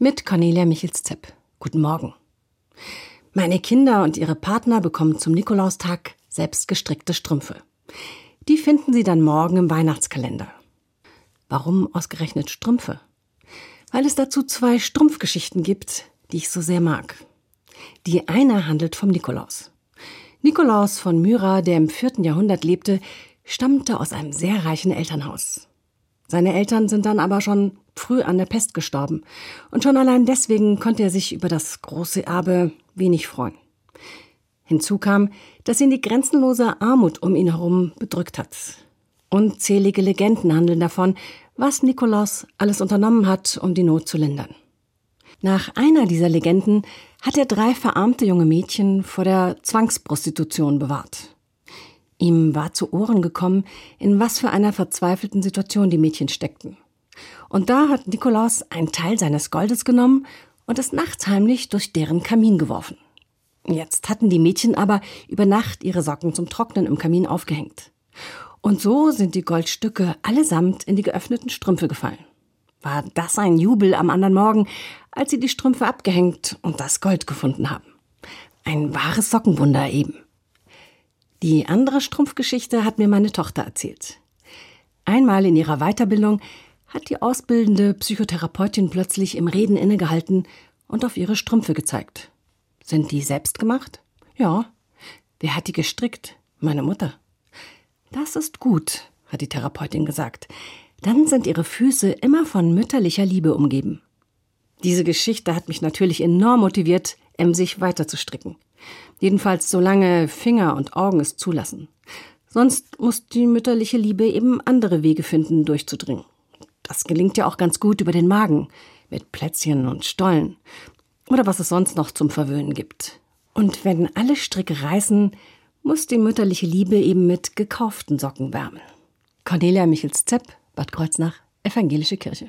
Mit Cornelia Michels-Zepp. Guten Morgen. Meine Kinder und ihre Partner bekommen zum Nikolaustag selbst gestrickte Strümpfe. Die finden Sie dann morgen im Weihnachtskalender. Warum ausgerechnet Strümpfe? Weil es dazu zwei Strumpfgeschichten gibt, die ich so sehr mag. Die eine handelt vom Nikolaus. Nikolaus von Myra, der im vierten Jahrhundert lebte, stammte aus einem sehr reichen Elternhaus. Seine Eltern sind dann aber schon früh an der Pest gestorben, und schon allein deswegen konnte er sich über das große Erbe wenig freuen. Hinzu kam, dass ihn die grenzenlose Armut um ihn herum bedrückt hat. Unzählige Legenden handeln davon, was Nikolaus alles unternommen hat, um die Not zu lindern. Nach einer dieser Legenden hat er drei verarmte junge Mädchen vor der Zwangsprostitution bewahrt. Ihm war zu Ohren gekommen, in was für einer verzweifelten Situation die Mädchen steckten. Und da hat Nikolaus einen Teil seines Goldes genommen und es nachts heimlich durch deren Kamin geworfen. Jetzt hatten die Mädchen aber über Nacht ihre Socken zum Trocknen im Kamin aufgehängt. Und so sind die Goldstücke allesamt in die geöffneten Strümpfe gefallen. War das ein Jubel am anderen Morgen, als sie die Strümpfe abgehängt und das Gold gefunden haben. Ein wahres Sockenwunder eben. Die andere Strumpfgeschichte hat mir meine Tochter erzählt. Einmal in ihrer Weiterbildung hat die ausbildende Psychotherapeutin plötzlich im Reden innegehalten und auf ihre Strümpfe gezeigt. Sind die selbst gemacht? Ja. Wer hat die gestrickt? Meine Mutter. Das ist gut, hat die Therapeutin gesagt. Dann sind ihre Füße immer von mütterlicher Liebe umgeben. Diese Geschichte hat mich natürlich enorm motiviert, emsig weiter zu stricken. Jedenfalls solange Finger und Augen es zulassen. Sonst muss die mütterliche Liebe eben andere Wege finden, durchzudringen. Das gelingt ja auch ganz gut über den Magen, mit Plätzchen und Stollen. Oder was es sonst noch zum Verwöhnen gibt. Und wenn alle Stricke reißen, muss die mütterliche Liebe eben mit gekauften Socken wärmen. Cornelia Michels-Zepp, Bad Kreuznach, Evangelische Kirche.